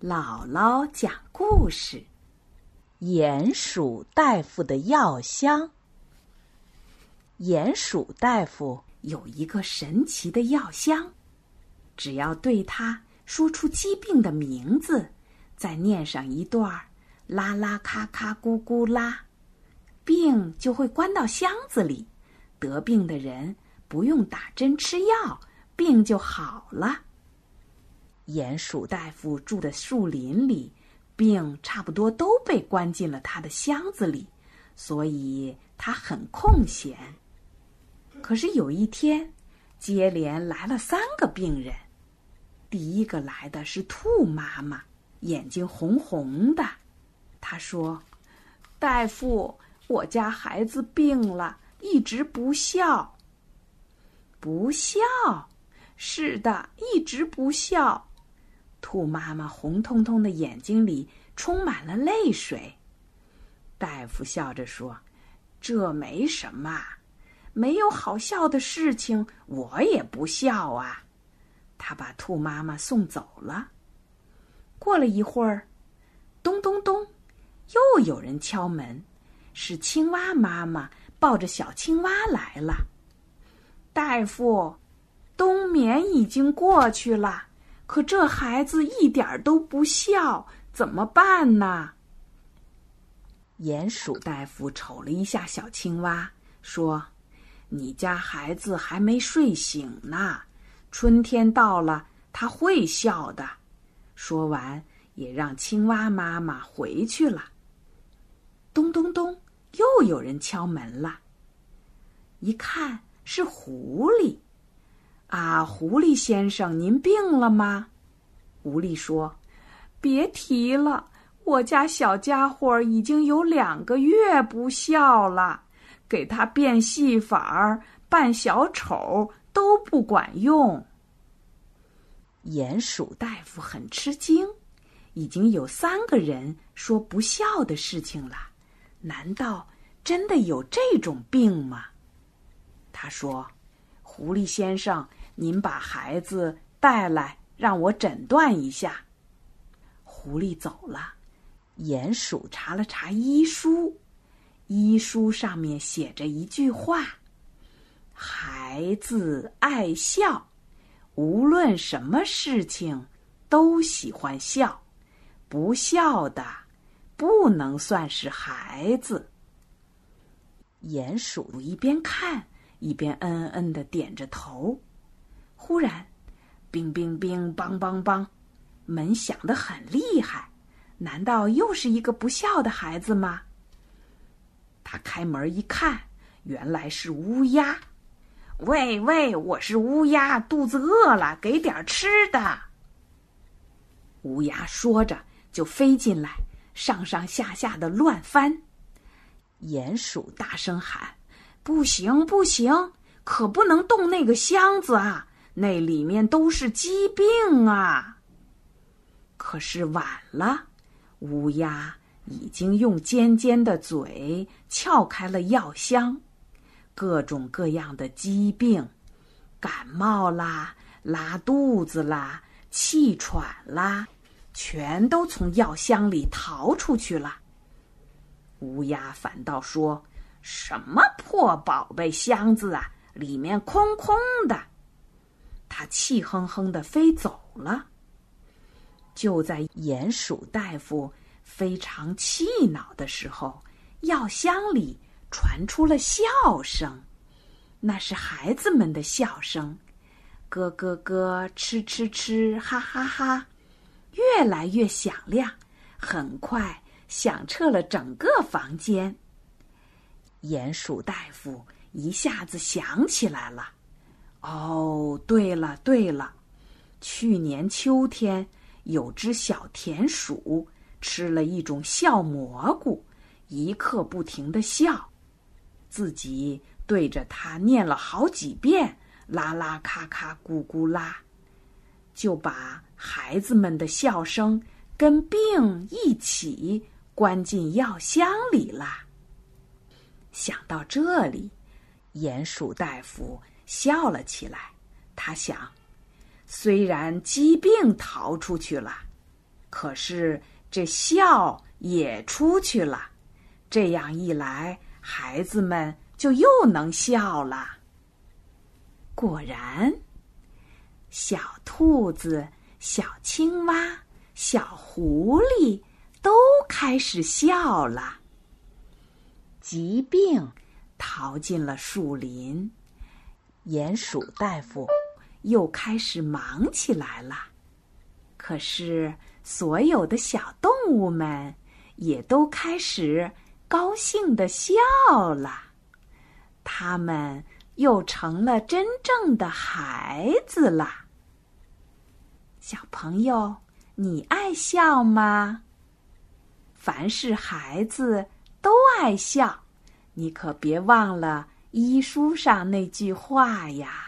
姥姥讲故事：鼹鼠大夫的药箱。鼹鼠大夫有一个神奇的药箱，只要对他说出疾病的名字，再念上一段“啦啦咔咔咕咕啦”，病就会关到箱子里。得病的人不用打针吃药，病就好了。鼹鼠大夫住的树林里，病差不多都被关进了他的箱子里，所以他很空闲。可是有一天，接连来了三个病人。第一个来的是兔妈妈，眼睛红红的。她说：“大夫，我家孩子病了，一直不笑。不笑，是的，一直不笑。”兔妈妈红彤彤的眼睛里充满了泪水。大夫笑着说：“这没什么，没有好笑的事情，我也不笑啊。”他把兔妈妈送走了。过了一会儿，咚咚咚，又有人敲门，是青蛙妈妈抱着小青蛙来了。大夫，冬眠已经过去了。可这孩子一点都不笑，怎么办呢？鼹鼠大夫瞅了一下小青蛙，说：“你家孩子还没睡醒呢，春天到了，他会笑的。”说完，也让青蛙妈妈回去了。咚咚咚，又有人敲门了。一看是狐狸。啊，狐狸先生，您病了吗？狐狸说：“别提了，我家小家伙已经有两个月不笑了，给他变戏法儿、扮小丑都不管用。”鼹鼠大夫很吃惊，已经有三个人说不笑的事情了，难道真的有这种病吗？他说：“狐狸先生。”您把孩子带来，让我诊断一下。狐狸走了，鼹鼠查了查医书，医书上面写着一句话：“孩子爱笑，无论什么事情都喜欢笑，不笑的不能算是孩子。”鼹鼠一边看一边嗯嗯的点着头。忽然，冰冰冰，梆梆梆，门响得很厉害。难道又是一个不孝的孩子吗？他开门一看，原来是乌鸦。喂喂，我是乌鸦，肚子饿了，给点吃的。乌鸦说着就飞进来，上上下下的乱翻。鼹鼠大声喊：“不行，不行，可不能动那个箱子啊！”那里面都是疾病啊！可是晚了，乌鸦已经用尖尖的嘴撬开了药箱，各种各样的疾病，感冒啦、拉肚子啦、气喘啦，全都从药箱里逃出去了。乌鸦反倒说：“什么破宝贝箱子啊，里面空空的。”气哼哼的飞走了。就在鼹鼠大夫非常气恼的时候，药箱里传出了笑声，那是孩子们的笑声，咯咯咯，吃吃吃，哈哈哈，越来越响亮，很快响彻了整个房间。鼹鼠大夫一下子想起来了。哦，对了对了，去年秋天有只小田鼠吃了一种笑蘑菇，一刻不停的笑，自己对着它念了好几遍“啦啦咔咔咕咕啦”，就把孩子们的笑声跟病一起关进药箱里啦。想到这里，鼹鼠大夫。笑了起来，他想：虽然疾病逃出去了，可是这笑也出去了。这样一来，孩子们就又能笑了。果然，小兔子、小青蛙、小狐狸都开始笑了。疾病逃进了树林，鼹鼠大夫又开始忙起来了。可是，所有的小动物们也都开始。高兴的笑了，他们又成了真正的孩子了。小朋友，你爱笑吗？凡是孩子都爱笑，你可别忘了医书上那句话呀。